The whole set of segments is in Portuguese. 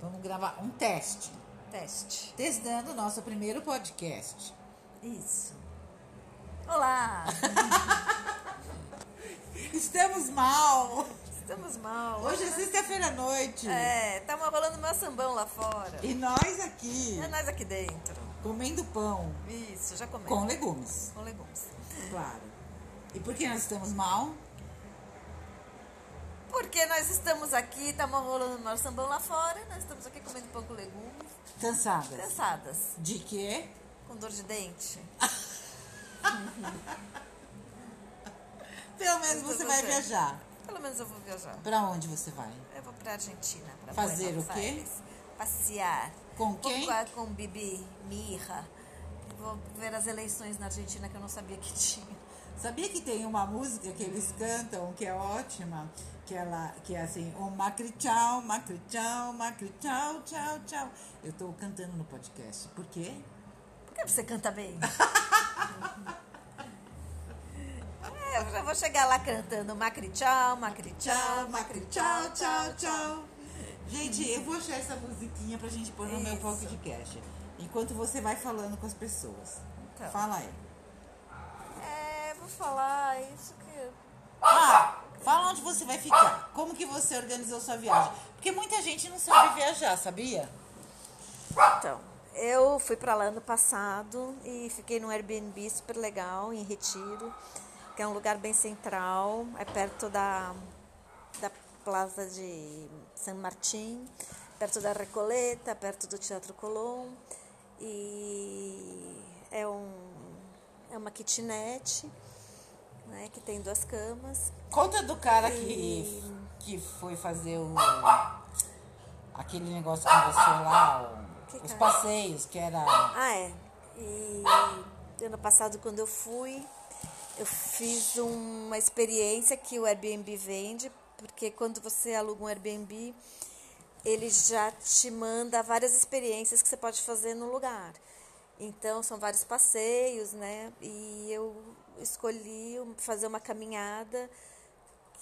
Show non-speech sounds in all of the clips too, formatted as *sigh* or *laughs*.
Vamos gravar um teste. Teste. Testando o nosso primeiro podcast. Isso. Olá! *laughs* Estamos mal! Estamos mal. Hoje é sexta-feira à noite. É, tá rolando meu sambão lá fora. E nós aqui, É nós aqui dentro. comendo pão Isso, já comemos. com legumes. Com legumes. Claro. E por que nós estamos mal? Porque nós estamos aqui, tá rolando meu sambão lá fora, nós estamos aqui comendo pão com legumes. Cansadas. Cansadas. De quê? Com dor de dente. Pelo menos você vai viajar. Pelo menos eu vou viajar. Pra onde você vai? Eu vou pra Argentina. Pra Fazer Buenos o quê? Aires. Passear. Com quem? Vou com Bibi, Mirra. Vou ver as eleições na Argentina que eu não sabia que *laughs* tinha. Sabia que tem uma música que eles cantam que é ótima? Que, ela, que é assim, o Macri tchau, Macri tchau, Macri tchau, tchau, tchau. Eu tô cantando no podcast. Por quê? Por que você canta bem? *laughs* É, eu já vou chegar lá cantando Macri tchau, Macri tchau, Macri tchau, tchau, tchau. Gente, eu vou achar essa musiquinha pra gente pôr no meu Isso. podcast. Enquanto você vai falando com as pessoas. Então. Fala aí. É, vou falar isso que... Ah, fala onde você vai ficar. Como que você organizou sua viagem? Porque muita gente não sabe viajar, sabia? Então, eu fui pra lá ano passado e fiquei num Airbnb super legal, em Retiro, que é um lugar bem central, é perto da, da Plaza de San Martín, perto da Recoleta, perto do Teatro Colón. E é, um, é uma kitnet, né, que tem duas camas. Conta do cara que, E- que foi fazer o. aquele negócio com você lá, o- Que os cara? passeios, que era. Ah, é. E ano passado, quando eu fui, eu fiz uma experiência que o Airbnb vende, porque quando você aluga um Airbnb, ele já te manda várias experiências que você pode fazer no lugar. Então, são vários passeios, né? E eu escolhi fazer uma caminhada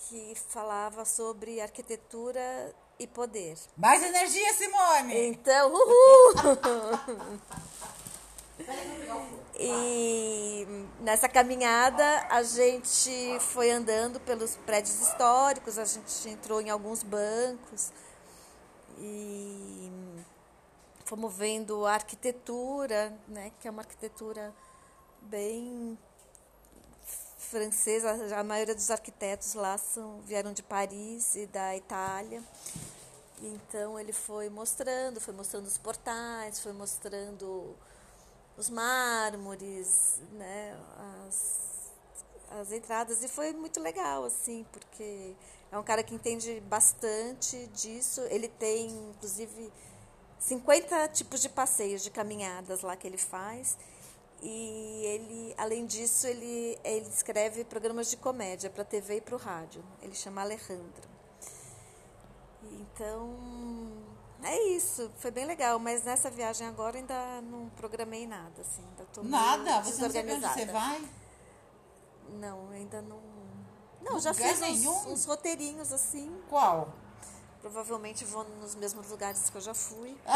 que falava sobre arquitetura e poder. Mais energia, Simone! Então, uhul! *laughs* E nessa caminhada a gente foi andando pelos prédios históricos, a gente entrou em alguns bancos e fomos vendo a arquitetura, né, que é uma arquitetura bem francesa, a maioria dos arquitetos lá são, vieram de Paris e da Itália. Então ele foi mostrando, foi mostrando os portais, foi mostrando os mármores, né, as, as entradas e foi muito legal assim, porque é um cara que entende bastante disso. Ele tem inclusive 50 tipos de passeios, de caminhadas lá que ele faz. E ele, além disso, ele, ele escreve programas de comédia para TV e para o rádio. Ele chama Alejandro. Então, é isso. Foi bem legal. Mas nessa viagem agora ainda não programei nada. Assim, ainda tô Nada? Você não sabe onde você vai? Não, ainda não. Não, já fiz uns, nenhum? uns roteirinhos assim. Qual? Provavelmente vou nos mesmos lugares que eu já fui. *laughs*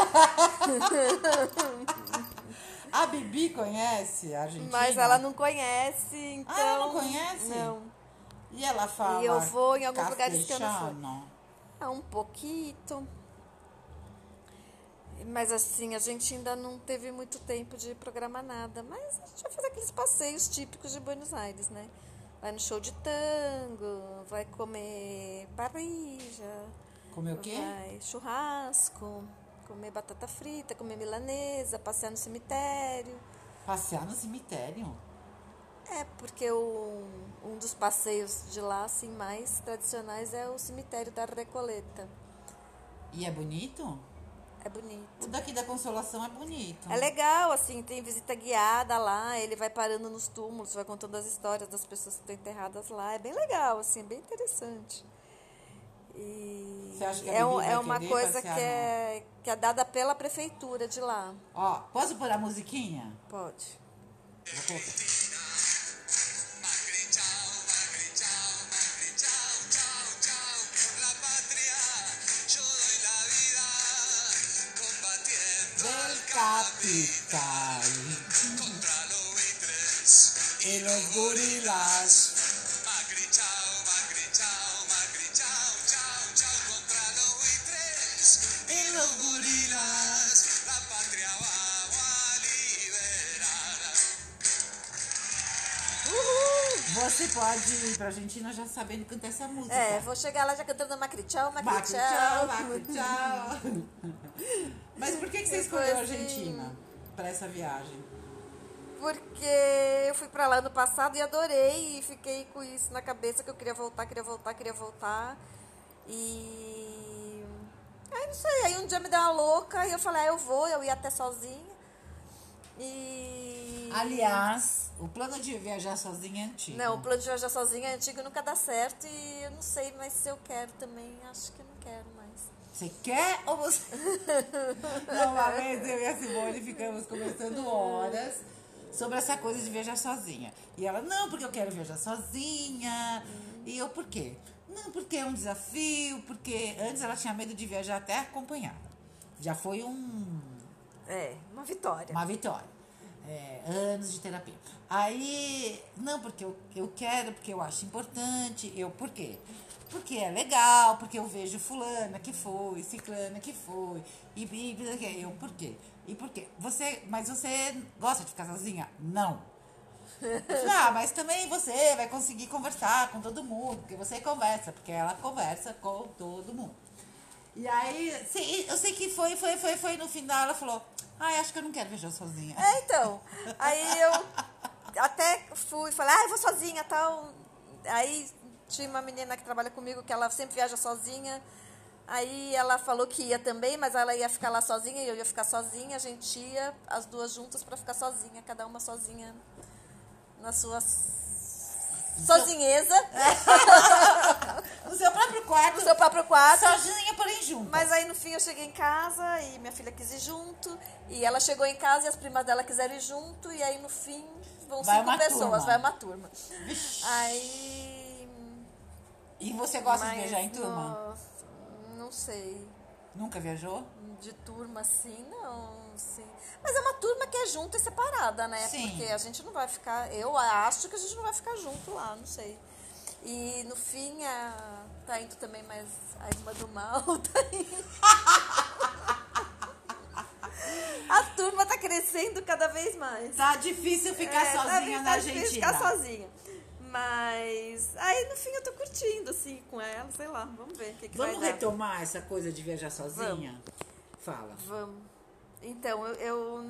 A Bibi conhece a Argentina? Mas ela não conhece, então. Ah, ela não conhece? Não. E ela fala. E eu vou em alguns lugares que eu não fui. Ah, um pouquinho. Mas assim, a gente ainda não teve muito tempo de programar nada. Mas a gente vai fazer aqueles passeios típicos de Buenos Aires, né? Vai no show de tango, vai comer parrilla, Comer o quê? vai churrasco, comer batata frita, comer milanesa, passear no cemitério. Passear no cemitério? É, porque o, um dos passeios de lá, assim, mais tradicionais é o cemitério da Recoleta. E é bonito? É bonito. O daqui da Consolação é bonito. É legal, assim, tem visita guiada lá, ele vai parando nos túmulos, vai contando as histórias das pessoas que estão enterradas lá. É bem legal, assim, bem interessante. E Você acha que a é, um- é uma coisa que é, que é dada pela prefeitura de lá. Ó, posso pôr a musiquinha? Pode. Vou colocar. Capital. Contra lo tres. Y los gorilas. Você pode ir pra Argentina já sabendo cantar essa música. É, vou chegar lá já cantando Macri tchau, Macri tchau. *laughs* Macri, tchau. Mas por que, que você escolheu a Argentina pra essa viagem? Porque eu fui pra lá ano passado e adorei e fiquei com isso na cabeça que eu queria voltar, queria voltar, queria voltar. E aí não sei, aí um dia me deu uma louca e eu falei, ah, eu vou, eu ia até sozinha. E Aliás, o plano de viajar sozinha é antigo. não, o plano de viajar sozinha é antigo nunca dá certo e eu não sei, mas se eu quero também, acho que eu não quero mais. Você quer ou você. *laughs* Não, uma vez eu e a Simone ficamos conversando horas sobre essa coisa de viajar sozinha. E ela, não, porque eu quero viajar sozinha. E eu, por quê? Não, porque é um desafio, porque antes ela tinha medo de viajar até acompanhada. Já foi um, É, uma vitória. uma vitória. É, anos de terapia. Aí, não, porque eu, eu quero, porque eu acho importante. Eu, por quê? Porque é legal, porque eu vejo fulana que foi, ciclana que foi. E, e, eu, por quê? E por quê? Você, mas você gosta de ficar sozinha? Não. Ah, mas também você vai conseguir conversar com todo mundo, porque você conversa, porque ela conversa com todo mundo. E aí, eu sei que foi, foi, foi, foi, no final ela falou, ai, acho que eu não quero viajar sozinha. É, então. Aí eu até fui, falei, ah, eu vou sozinha tal. Aí tinha uma menina que trabalha comigo que ela sempre viaja sozinha. Aí ela falou que ia também, mas ela ia ficar lá sozinha e eu ia ficar sozinha. A gente ia, as duas juntas, para ficar sozinha, cada uma sozinha na sua sozinheza, *laughs* No seu próprio quarto, no seu próprio quarto. sozinha, porém junto. Mas aí no fim eu cheguei em casa e minha filha quis ir junto. E ela chegou em casa e as primas dela quiseram ir junto. E aí no fim vão Vai cinco pessoas, turma. vai uma turma. Aí. E você gosta de mas viajar em turma? Não, não sei. Nunca viajou? De turma assim, não. Sim. Mas é uma turma que é junta e separada, né? Sim. Porque a gente não vai ficar. Eu acho que a gente não vai ficar junto lá, não sei. E no fim a, tá indo também mais a irmã do mal, *laughs* tá indo. A turma tá crescendo cada vez mais. Tá difícil ficar É, tá sozinha bem- na tá difícil Argentina. Ficar sozinha. Mas aí no fim eu tô curtindo, assim, com ela, sei lá, vamos ver o que, que Vamos vai dar. retomar essa coisa de viajar sozinha? Fala. Vamos. Então, eu, eu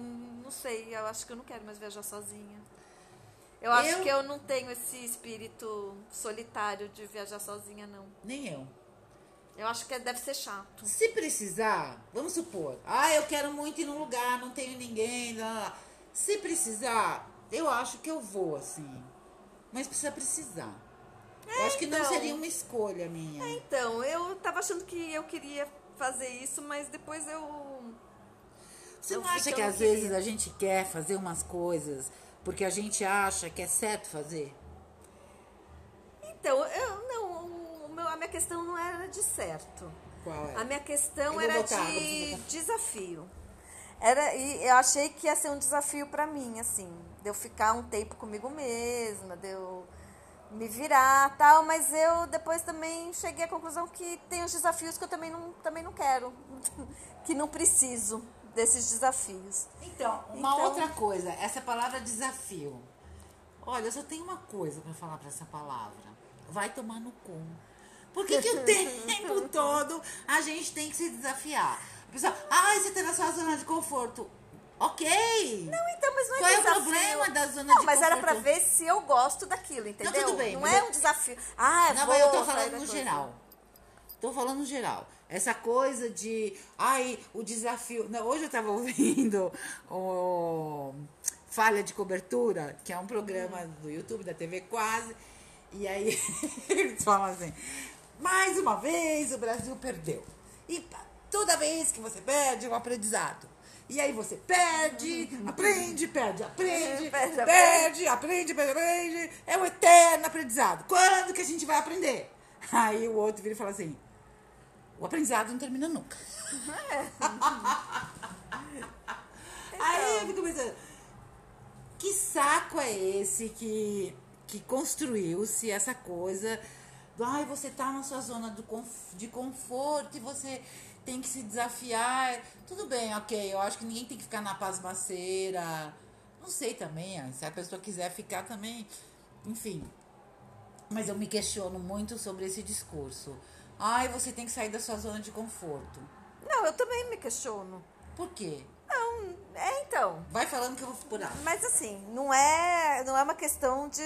não sei, eu acho que eu não quero mais viajar sozinha. Eu acho Eu- que eu não tenho esse espírito solitário de viajar sozinha, não. Nem eu. Eu acho que deve ser chato. Se precisar, vamos supor, ah, eu quero muito ir num lugar, não tenho ninguém, lá, lá. Se precisar, eu acho que eu vou, assim. Mas precisa precisar. eu acho que não então. seria uma escolha minha. Então, eu tava achando que eu queria fazer isso, mas depois eu. Você eu não acha que que não às vezes queria. a gente quer fazer umas coisas porque a gente acha que é certo fazer? Então, eu não. o meu- a minha questão não era de certo. Qual é? A minha questão era botar, de desafio. Era, e eu achei que ia ser um desafio pra mim, assim, de eu ficar um tempo comigo mesma, de eu me virar tal, mas eu depois também cheguei à conclusão que tem os desafios que eu também não, também não quero, *laughs* que não preciso desses desafios. Então, uma Então- outra coisa, essa palavra desafio. Olha, eu só tenho uma coisa pra falar pra essa palavra. Vai tomar no cu. Por que, que o *laughs* tempo todo a gente tem que se desafiar? A pessoa, ai, você tá na sua zona de conforto. Ok. Não, então, mas não é Qual é o desafio. problema da zona não, de mas era pra conforto? ver se eu gosto daquilo, entendeu? tudo bem, Não é eu- um desafio. Ah, Não, vou mas eu tô falando no geral. Tô falando no geral. Essa coisa de, ai, o desafio. Não, hoje eu tava *laughs* ouvindo o Falha de Cobertura, que é um programa do YouTube, da TV Quase. E aí *laughs* eles falam assim: mais uma vez o Brasil perdeu. E toda vez que você perde, é um aprendizado. E aí você perde, aprende, perde, aprende, É, *laughs* perde, perde, aprende, perde, aprende. É um eterno aprendizado. Quando que a gente vai aprender? Aí o outro vira e fala assim: o aprendizado não termina nunca. *laughs* pensando, que saco é esse que, que construiu-se essa coisa do, ai, você tá na sua zona do de conforto e você tem que se desafiar. Tudo bem, ok, eu acho que ninguém tem que ficar na pasmaceira. Não sei também, ah, se a pessoa quiser ficar também, enfim. Mas eu me questiono muito sobre esse discurso. Ai, você tem que sair da sua zona de conforto. Não, eu também me questiono. Por quê? Não, é então. Vai falando que eu vou aí. Mas assim, não é, não é uma questão de.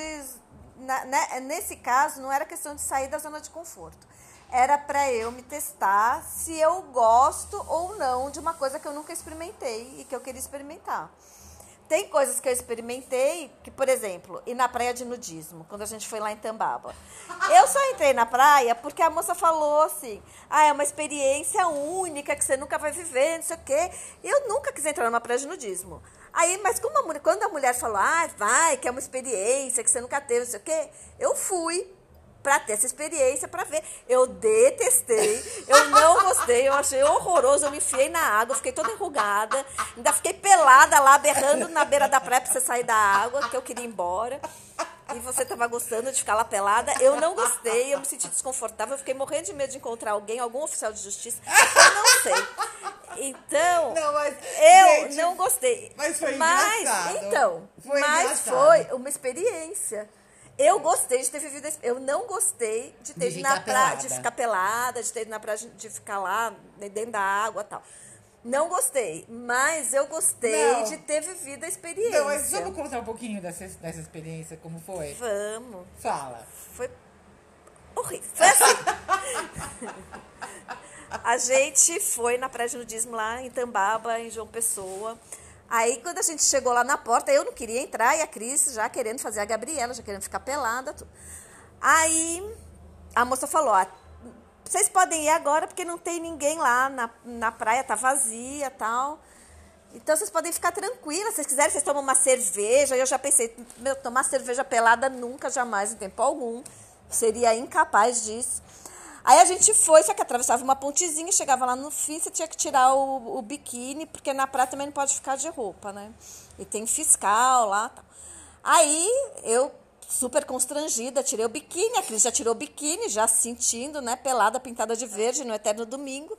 na- né, nesse caso, não era questão de sair da zona de conforto. Era para eu me testar se eu gosto ou não de uma coisa que eu nunca experimentei e que eu queria experimentar. Tem coisas que eu experimentei, que, por exemplo, ir na praia de nudismo, quando a gente foi lá em Tambaba. Eu só entrei na praia porque a moça falou assim: ah, é uma experiência única que você nunca vai viver, não sei o quê. Eu nunca quis entrar numa praia de nudismo. Aí, mas como a quando a mulher falou, ah, vai, que é uma experiência que você nunca teve, não sei o quê, eu fui pra ter essa experiência, pra ver. Eu detestei, eu não gostei, eu achei horroroso, eu me enfiei na água, fiquei toda enrugada, ainda fiquei pelada lá, berrando na beira da praia pra você sair da água, que eu queria ir embora. E você tava gostando de ficar lá pelada. Eu não gostei, eu me senti desconfortável, eu fiquei morrendo de medo de encontrar alguém, algum oficial de justiça, eu não sei. Então, *laughs* Não, mas, eu gente, não gostei. mas foi mas, engraçado. Então, Foi mas engraçado. foi uma experiência. Eu gostei de ter vivido. esse- Eu não gostei de ter De ido na praia, de ficar pelada, de ter ido na praia, de ficar lá né, dentro da água e tal. Não gostei, mas eu gostei Não. de ter vivido a experiência. Então, mas vamos contar um pouquinho dessa, dessa experiência, como foi? Vamos. Fala. Foi horrível. Foi assim. *laughs* a gente foi na praia de nudismo lá em Tambaba, em João Pessoa. Aí, quando a gente chegou lá na porta, eu não queria entrar e a Cris já querendo fazer a Gabriela, já querendo ficar pelada. tudo. Aí, a moça falou: ó, vocês podem ir agora porque não tem ninguém lá na, na praia, tá vazia tal. Então vocês podem ficar tranquilas. Se vocês quiserem, vocês tomam uma cerveja. Eu já pensei, meu, tomar cerveja pelada nunca, jamais, em tempo algum. Seria incapaz disso. Aí a gente foi, só que atravessava uma pontezinha, chegava lá no fim, você tinha que tirar o, o biquíni, porque na praia também não pode ficar de roupa, né? E tem fiscal lá tal. Aí eu, super constrangida, tirei o biquíni, a Cris já tirou o biquíni, já sentindo, né, pelada, pintada de verde no Eterno Domingo.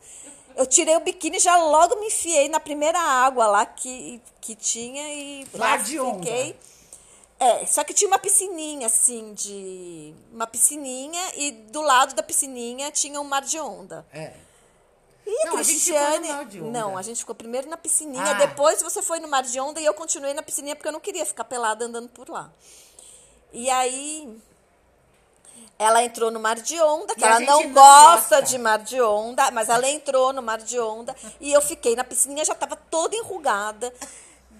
Eu tirei o biquíni já logo me enfiei na primeira água lá que, que tinha e lá de onda. É, só que tinha uma piscininha, assim, de. Uma piscininha e do lado da piscininha tinha um mar de onda. É. E a Não, a gente ficou no Cristiane. mar de onda. Não, a gente ficou primeiro na piscininha, Ah. depois você foi no mar de onda e eu continuei na piscininha porque eu não queria ficar pelada andando por lá. E aí. Ela entrou no mar de onda, que E a ela não não gosta gosta. de mar de onda, mas ela entrou no mar de onda e eu fiquei na piscininha, já estava toda enrugada.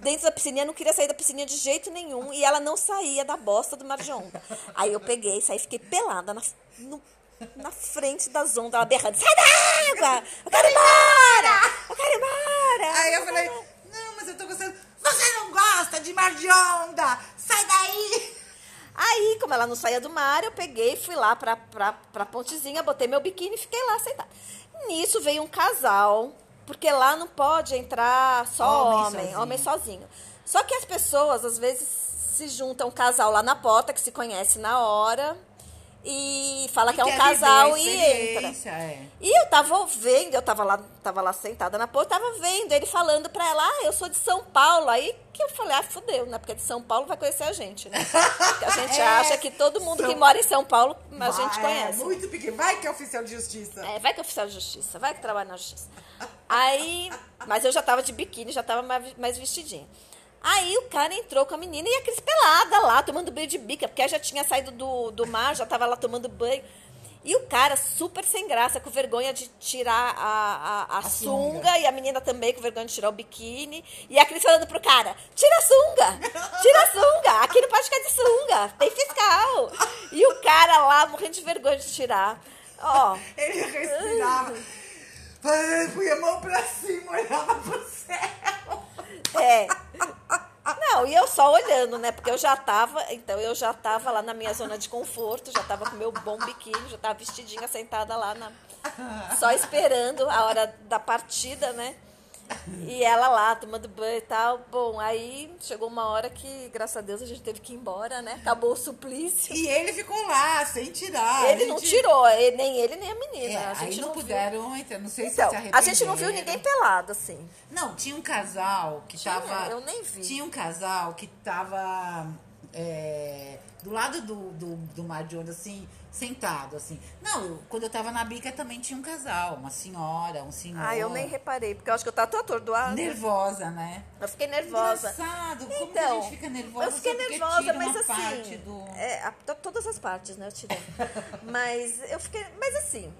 Dentro da piscininha, eu não queria sair da piscininha de jeito nenhum e ela não saía da bosta do mar de onda. Aí eu peguei, saí, fiquei pelada na, no- na frente das ondas, ela berrando: sai da água! Eu quero ir embora! Eu quero ir embora! Aí eu falei, não, mas eu tô gostando. Você não gosta de mar de onda? Sai daí! Aí, como ela não saía do mar, eu peguei, fui lá pra, pra, pra pontezinha, botei meu biquíni e fiquei lá sentada. Nisso veio um casal, porque lá não pode entrar só Homem homem, sozinho. homem sozinho. Só que as pessoas, às vezes, se juntam um casal lá na porta, que se conhece na hora, e fala que é um casal e entra. É. E eu tava vendo, eu tava lá, tava lá sentada na porta, tava vendo ele falando pra ela, ah, eu sou de São Paulo. Aí que eu falei, ah, fudeu, né? Porque de São Paulo vai conhecer a gente, né? *laughs* Porque a gente É, acha que todo mundo que São- mora em São Paulo, a Vai, gente conhece. É, muito pequeno. Vai que é oficial de justiça. É, vai que é oficial de justiça, vai que trabalha na justiça. Aí, mas eu já tava de biquíni, já tava mais, mais vestidinha. Aí o cara entrou com a menina e a Cris pelada lá, tomando banho de bica, porque ela já tinha saído do, do mar, já tava lá tomando banho. E o cara super sem graça, com vergonha de tirar a, a, a, A sunga, sunga. e a menina também com vergonha de tirar o biquíni. E a Cris falando pro cara, tira a sunga, tira a sunga, aqui não pode ficar de sunga, tem fiscal. E o cara lá morrendo de vergonha de tirar. Ó, *laughs* Ele respirava. Punha a mão pra cima, olhava pro céu. É. Não, e eu só olhando, né? Porque eu já tava, então eu já tava lá na minha zona de conforto, já tava com meu bom biquíni, já tava vestidinha sentada lá na só esperando a hora da partida, né? E ela lá, tomando banho e tal. Bom, aí chegou uma hora que, graças a Deus, a gente teve que ir embora, né? Acabou o suplício. E ele ficou lá, sem tirar. Ele A não gente- tirou, ele- nem ele, nem a menina. É, a aí gente não, não, viu. puderam entrar. Não sei Então, se se a gente não viu arrependeram. ninguém pelado, assim. Não, tinha um casal que Tinha, tava. eu nem vi. Tinha um casal que tava é, do lado do, do, do mar de onda, assim, sentado, assim. Não, eu- quando eu tava na bica também tinha um casal, uma senhora, um senhor. Ah, eu nem reparei, porque eu acho que eu tava tão atordoada. Nervosa, né? Eu fiquei nervosa. Engraçado, como que a Então, gente fica nervosa eu fiquei nervosa, mas assim, do... é, a- to- todas as partes, né, eu tirei. *laughs* mas eu fiquei, mas assim,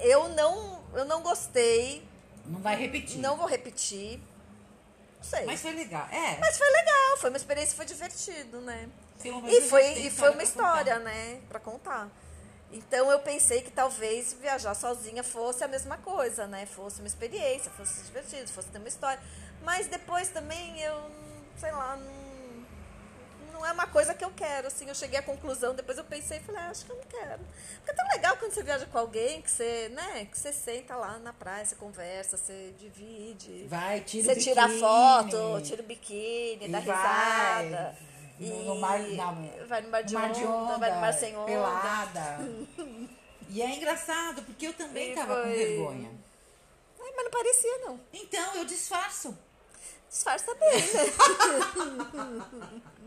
eu não, eu não gostei, Não vai repetir. não vou repetir. Não sei. Mas Mas, foi legal. É, foi legal, foi uma experiência, foi divertido, né? E foi, e foi uma história, contar. né, pra contar. Então eu pensei que talvez viajar sozinha fosse a mesma coisa, né? Fosse uma experiência, fosse divertido, fosse ter uma história. Mas depois também eu, sei lá, não, não é uma coisa que eu quero, assim. Eu cheguei à conclusão, depois eu pensei e falei, ah, acho que eu não quero. Porque é tão legal quando você viaja com alguém que você, né, que você senta lá na praia, você conversa, você divide. Vai, tira Você tira biquíni. foto, tira o biquíni, E dá vai risada. no- e no mar- na- vai no mar de, no mar onda, de onda, vai no mar sem onda. pelada. *laughs* E é engraçado, porque eu também E tava com foi- vergonha. Ai, mas não parecia, não. Então, eu disfarço. Disfarça bem, né? *laughs*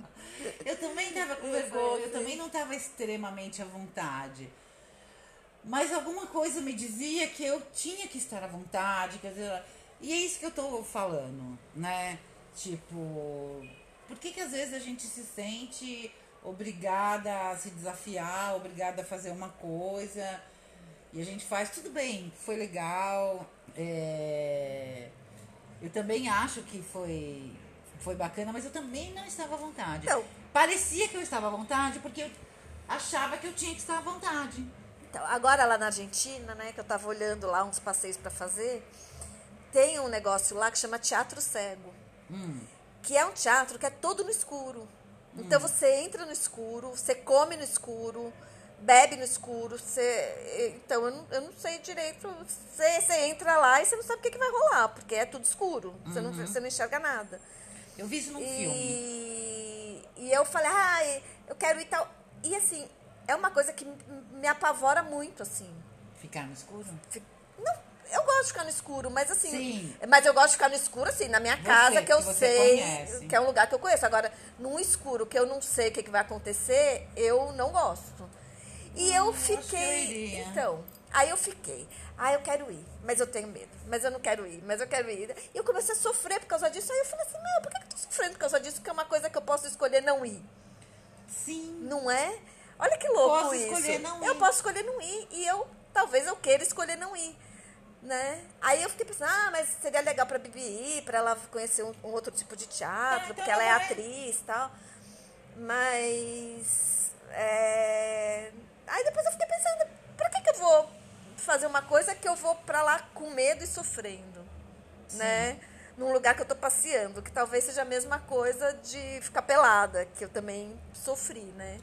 Eu também tava com vergonha, eu também não tava extremamente à vontade. Mas alguma coisa me dizia que eu tinha que estar à vontade, quer dizer, e é isso que eu tô falando, né? Tipo, por que que às vezes a gente se sente obrigada a se desafiar, obrigada a fazer uma coisa, e a gente faz, tudo bem, foi legal, é, eu também acho que foi, foi bacana, mas eu também não estava à vontade. Não. Parecia que eu estava à vontade porque eu achava que eu tinha que estar à vontade. Então, agora lá na Argentina, né, que eu tava olhando lá uns passeios pra fazer, tem um negócio lá que chama Teatro Cego. Que é um teatro que é todo no escuro. Então você entra no escuro, você come no escuro, bebe no escuro, você. Então eu não, eu não sei direito. Você, você entra lá e você não sabe o que, que vai rolar, porque é tudo escuro. Você, não, você não enxerga nada. Eu vi isso num filme. E, eu falei, ah, eu quero ir tal. E assim, é uma coisa que me apavora muito, assim. Ficar no escuro? Não, eu gosto de ficar no escuro, mas assim. Sim. Mas eu gosto de ficar no escuro, assim, na minha Você, casa, que eu que sei conhece. que é um lugar que eu conheço. Agora, num escuro que eu não sei o que, que vai acontecer, eu não gosto. E eu Hum, eu fiquei. iria. então, aí eu fiquei. Ah, eu quero ir, mas eu tenho medo. Mas eu não quero ir, mas eu quero ir. E eu comecei a sofrer por causa disso. Aí eu falei assim, meu, por que eu tô sofrendo por causa disso? Porque é uma coisa que eu posso escolher não ir. Sim. Não é? Olha que louco Posso isso. escolher não Eu ir. posso escolher não ir e eu talvez eu queira escolher não ir, né? Aí eu fiquei pensando, ah, mas seria legal para Bibi ir, para ela conhecer um, um outro tipo de teatro, É, então porque ela é vai. atriz e tal. Mas é, aí depois eu fiquei pensando, pra que que eu vou fazer uma coisa que eu vou pra lá com medo e sofrendo, né? Num lugar que eu tô passeando, que talvez seja a mesma coisa de ficar pelada, que eu também sofri, né?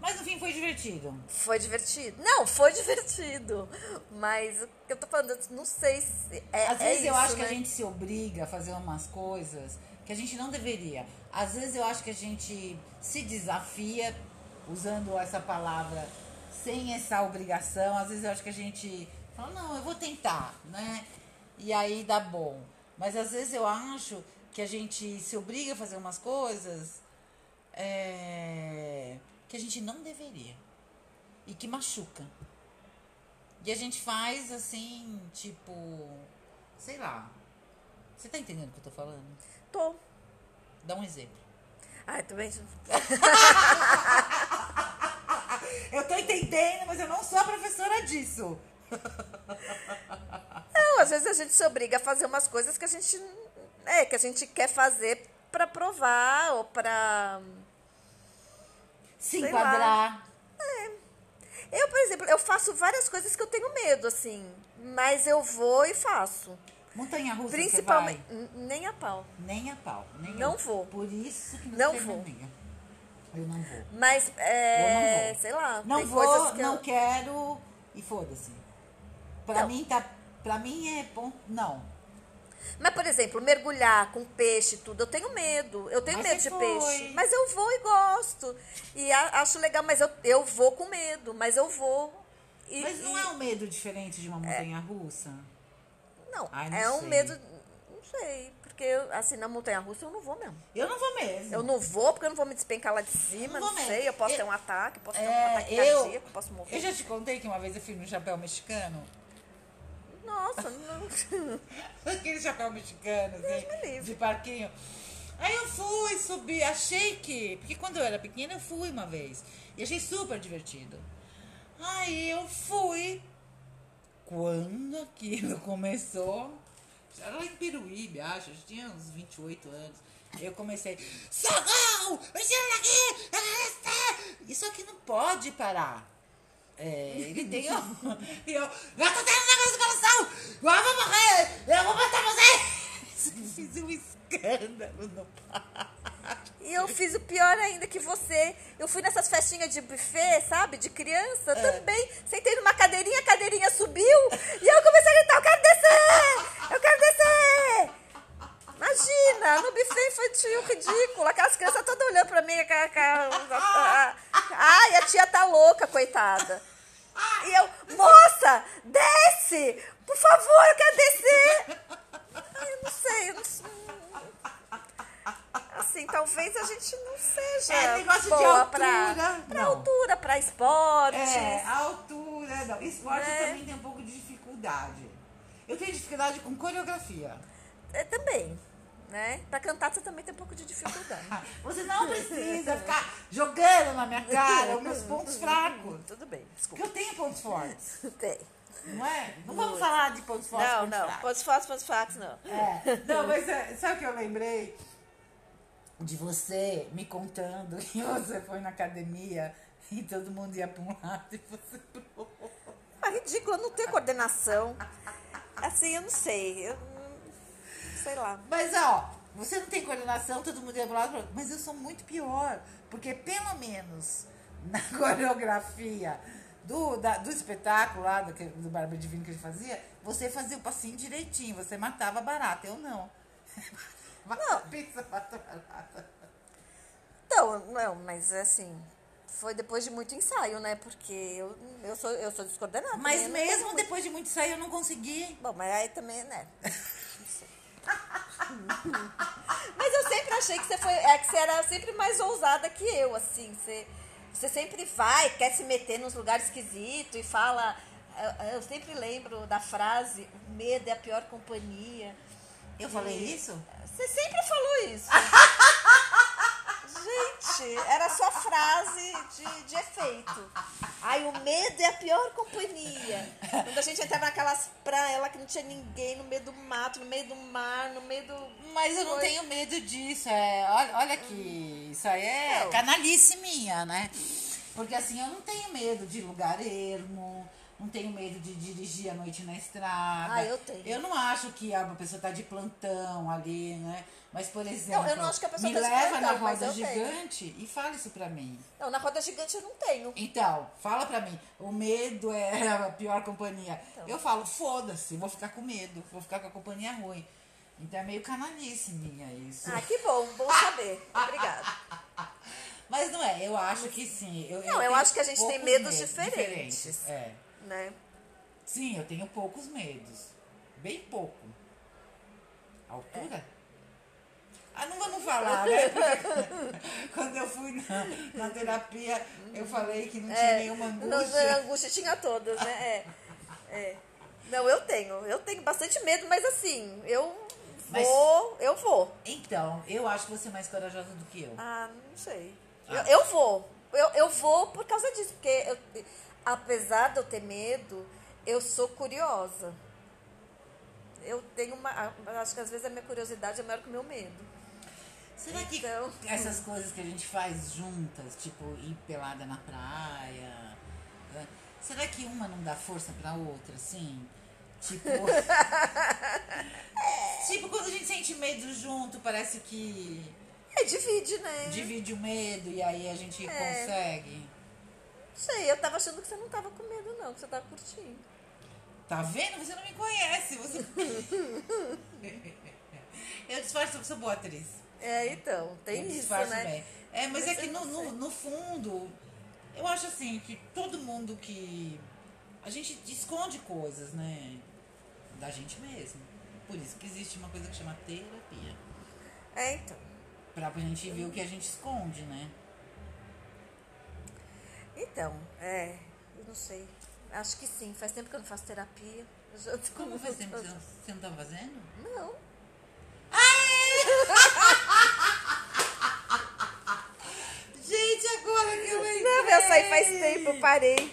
Mas no fim foi divertido. Foi divertido. Não, foi *laughs* divertido. Mas o que eu tô falando, eu não sei se. É, Às é vezes eu isso, acho que né? a gente se obriga a fazer umas coisas que a gente não deveria. Às vezes eu acho que a gente se desafia, usando essa palavra, sem essa obrigação. Às vezes eu acho que a gente fala, não, eu vou tentar, né? E aí dá bom. Mas às vezes eu acho que a gente se obriga a fazer umas coisas é, que a gente não deveria. E que machuca. E a gente faz assim, tipo, sei lá. Você tá entendendo o que eu tô falando? Tô. Dá um exemplo. Ai, também. *laughs* Eu tô entendendo, mas eu não sou a professora disso. *laughs* Não, às vezes a gente se obriga a fazer umas coisas que a gente. É, que a gente quer fazer pra provar ou pra. Se enquadrar. Eu, por exemplo, eu faço várias coisas que eu tenho medo, assim. Mas eu vou e faço. Montanha russa, Principalmente. Nem a pau. Nem a pau. Nem Não eu. vou. Por isso que Não vou. é amiga. Eu não vou. Mas, é, não vou. sei lá. Não vou, que não eu... quero e foda-se. Pra Não. mim tá. Pra mim é ponto. Não. Mas, por exemplo, mergulhar com peixe e tudo, eu tenho medo. Eu tenho Mas medo de foi. peixe. Mas eu vou e gosto. E a- acho legal, mas eu, eu vou com medo. Mas eu vou. E- Mas não e- é um medo diferente de uma montanha russa? Não, Ai, não é um sei. medo. Não sei. Porque, eu, assim, na montanha russa eu não vou mesmo. Eu não vou mesmo. Eu não vou porque eu não vou me despencar lá de cima, Não não, sei. Eu posso Eu- ter um ataque, posso ter um É, ataque eu, cardíaco, posso morrer. eu já te contei que uma vez eu fui no chapéu mexicano. Nossa, *laughs* não. Aquele chapéu mexicano, me assim, de parquinho. Aí eu fui, subi, achei que. Porque quando eu era pequena eu fui uma vez. E achei super divertido. Aí eu fui. Quando aquilo *laughs* começou. Era lá em Peruíbe, acho. Eu tinha uns 28 anos. Eu comecei. Socorro! Me tira daqui! eu quero descer!" Isso aqui não pode parar. É, ele tem. E *laughs* eu. Eu tô tendo um negócio do coração! Eu vou morrer! Eu vou matar você! *laughs* Fiz um escândalo no parque. E eu fiz o pior ainda que você. Eu fui nessas festinhas de buffet, sabe? De criança É. também. Sentei numa cadeirinha, a cadeirinha subiu. E eu comecei a gritar: Eu quero descer! Imagina, no buffet infantil ridículo. Aquelas crianças todas olhando pra mim. aquela- Ai, a tia tá louca, coitada. E eu, moça, desce! Por favor, eu quero descer! Ai, eu não sei, eu não sei. Assim, talvez a gente não seja É, negócio de boa altura, pra, pra não. altura, pra esportes. É, a altura. Não. Esporte Né? também tem um pouco de dificuldade. Eu tenho dificuldade com coreografia. É, também, né? Pra cantar você também tem um pouco de dificuldade. *laughs* Você não precisa ficar jogando na minha cara os meus pontos fracos. *laughs* Tudo bem, Porque desculpa. eu tenho pontos fortes, *laughs* Tem. não é? Não vamos falar de pontos fortes. Não, pontos não. fracos. Pontos fortes, pontos fracos, não. É. Não, mas é, sabe o que eu lembrei? De você me contando que você foi na academia e todo mundo ia pra um lado e você pro outro. É ridículo, eu não tenho coordenação. Assim, eu não sei. Eu sei lá. Mas ó, você não tem coordenação, todo mundo ia pro lado, mas eu sou muito pior, porque pelo menos *laughs* na coreografia do, da- do espetáculo lá, do, do Barba Divino que ele fazia, você fazia o passinho direitinho, você matava barata, eu não. *laughs* Não. Pizza mata barata. Então, não, mas assim, foi depois de muito ensaio, né? Porque eu, eu, sou, eu sou descoordenada. Mas né? Mesmo depois de muito sair, eu não consegui. Bom, mas aí também, né? *laughs* Mas eu sempre achei que você foi. É que você era sempre mais ousada que eu, assim. Você, você sempre vai, quer se meter nos lugares esquisitos e fala. Eu, eu sempre lembro da frase: o medo é a pior companhia. Eu falei E- isso? Você sempre falou isso. *laughs* Gente, era sua frase de, de efeito. Ai, o medo é a pior companhia. Quando a gente entrava naquelas praias lá que não tinha ninguém, no meio do mato, no meio do mar, no meio do. Mas eu não Foi. tenho medo disso. É, olha, olha que isso aí é Não. canalice minha, né? Porque assim, eu não tenho medo de lugar ermo, não tenho medo de dirigir à noite na estrada. Ah, eu tenho. Eu não acho que a pessoa tá de plantão ali, né? Mas, por exemplo, eu não acho que a pessoa me tá leva na plantão, mas roda eu tenho. gigante e fala isso pra mim. Não, na roda gigante eu não tenho. Então, fala pra mim, o medo é a pior companhia. Então. Eu falo, foda-se, vou ficar com medo, vou ficar com a companhia ruim. Então é meio canalice minha isso. Ah, que bom, bom saber. Obrigada. *laughs* Mas não é, eu acho que sim. Eu, Não, eu tenho acho que a gente tem medos medos diferentes. É. Né? Sim, eu tenho poucos medos. Bem pouco. Altura? É. Ah, não vamos falar, né? Porque *laughs* Quando eu fui na, na terapia, eu falei que não tinha nenhuma É, angústia. não, angústia tinha todas, né? É, é. Não, eu tenho. Eu tenho bastante medo, mas assim, eu Mas- vou, eu vou. Então, eu acho que você é mais corajosa do que eu. Ah, não sei. Ah. Eu, eu vou. Eu, eu vou por causa disso, porque eu, apesar de eu ter medo, eu sou curiosa. Eu tenho uma. Acho que às vezes a minha curiosidade é maior que o meu medo. Será que Então- essas coisas que a gente faz juntas, tipo ir pelada na praia, né? será que uma não dá força pra outra, assim? Tipo. *laughs* tipo, quando a gente sente medo junto, parece que É, divide, né? divide o medo e aí a gente É. consegue. Sei, eu tava achando que você não tava com medo, não, que você tava curtindo. Tá vendo? Você não me conhece. Você... *laughs* eu disfarço que sou boa atriz. É, então, tem Eu isso, né? bem. É, mas, Mas é que no, no, no fundo, eu acho assim, que todo mundo que. A gente esconde coisas, né? Da gente mesmo. Por isso que existe uma coisa que chama terapia. É, então. Pra gente ver o que a gente esconde, né? Então, é, eu não sei. Acho que sim. Faz tempo que eu não faço terapia. Eu Como faz tempo que você não, não tá fazendo? Não. *laughs* Gente, agora que eu lembrei! Não, eu saí faz tempo, eu parei.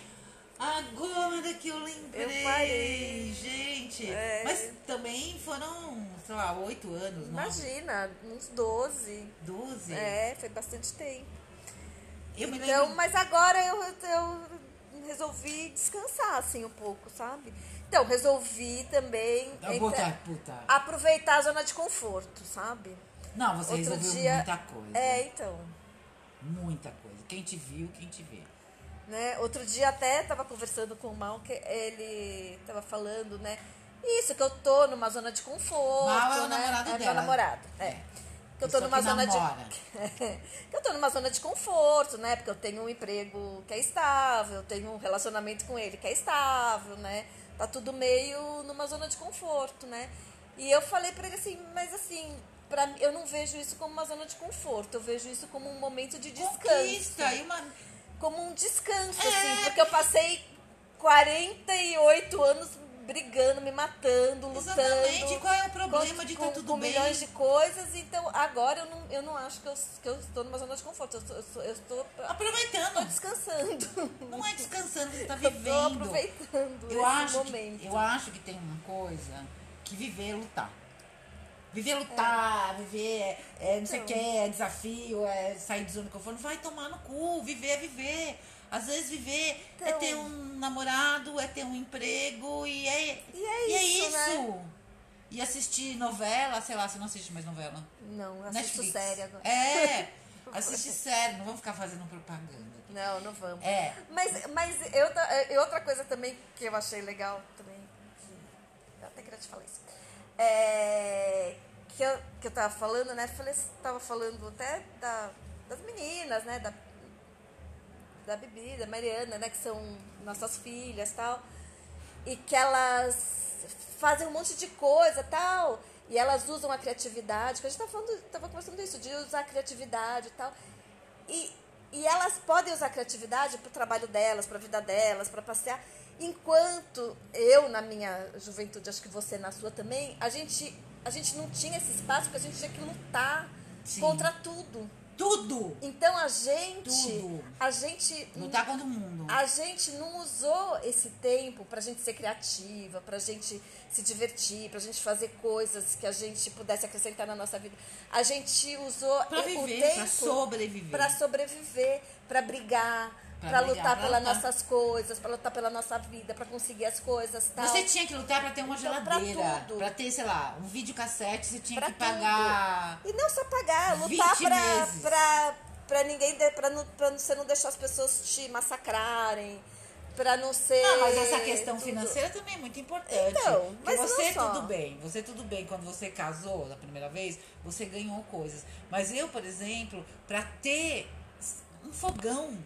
Agora que eu lembrei! Eu parei. Gente! É. Mas também foram, sei lá, oito anos, nove, Imagina, uns 12. doze. É, foi bastante tempo. Eu me Então, mas agora eu, eu resolvi descansar, assim, um pouco, sabe? Então, resolvi também entra- puta. aproveitar a zona de conforto, sabe? Não, você Outro resolveu dia. muita coisa. É, então. Muita coisa. Quem te viu, quem te vê. Né? Outro dia até tava conversando com o Mal, que ele tava falando, né? Isso, que eu tô numa zona de conforto. Mal é o né? namorado é meu dela. namorado, é. Que eu tô numa zona namora. de. *laughs* que eu tô numa zona de conforto, né? Porque eu tenho um emprego que é estável, eu tenho um relacionamento com ele que é estável, né? Tá tudo meio numa zona de conforto, né? E eu falei pra ele assim, mas assim, mim, eu não vejo isso como uma zona de conforto, eu vejo isso como um momento de descanso Conquista. E uma... como um descanso, É. assim, porque eu passei 48 anos brigando, me matando, lutando. Exatamente. Qual é o problema com, de tá com- tudo com bem? milhões de coisas, então agora eu não, eu não acho que eu, que eu estou numa zona de conforto, eu, estou- eu, estou- eu estou Aproveitando. descansando. Não é descansando, você tá Eu estou vivendo. aproveitando Eu acho, momento. que, eu acho que tem uma coisa que viver é lutar. Viver é lutar, viver é, é não sei o Então. que, é desafio, é sair de zona de conforto. Vai tomar no cu, viver é viver. Às vezes viver é Então. ter um namorado, é ter um emprego e é, E é isso, né? isso. E assistir novela, sei lá, você não assiste mais novela. Não, eu assisto Netflix. série agora. É, *laughs* assiste série, não vamos ficar fazendo propaganda. Não, não vamos. É. Mas, mas eu, e outra coisa também que eu achei legal também, que eu até queria te falar isso. É, que, eu, que eu tava falando, né? Falei, tava falando até da, das meninas, né? Da, da Bibi, da Mariana, né? Que são nossas filhas tal. E que elas fazem um monte de coisa tal. E elas usam a criatividade, que a gente tava falando, tava conversando isso, de usar a criatividade e tal. E, e elas podem usar a criatividade para o trabalho delas, para a vida delas, para passear. Enquanto eu, na minha juventude, acho que você na sua também, a gente, a gente não tinha esse espaço porque a gente tinha que lutar Sim. contra tudo. Tudo! Então a gente. Tudo. A gente. Lutar contra o mundo. A gente não usou esse tempo pra gente ser criativa, pra gente se divertir, pra gente fazer coisas que a gente pudesse acrescentar na nossa vida. A gente usou Pra o viver, tempo pra sobreviver. pra sobreviver, pra brigar, Brigar, lutar pelas lutar. nossas coisas, pra lutar pela nossa vida, pra conseguir as coisas, tal. Você tinha que lutar pra ter uma Então, geladeira. tudo. Pra ter, sei lá, um videocassete, você tinha Pra que pagar. E não só pagar, lutar 20 pra, meses. pra, pra ninguém, pra, não, pra você não deixar as pessoas te massacrarem, pra não ser. Não, mas essa questão tudo. financeira também é muito importante. Então, mas você só. tudo bem, você tudo bem quando você casou da primeira vez, você ganhou coisas. Mas eu, por exemplo, pra ter um fogão,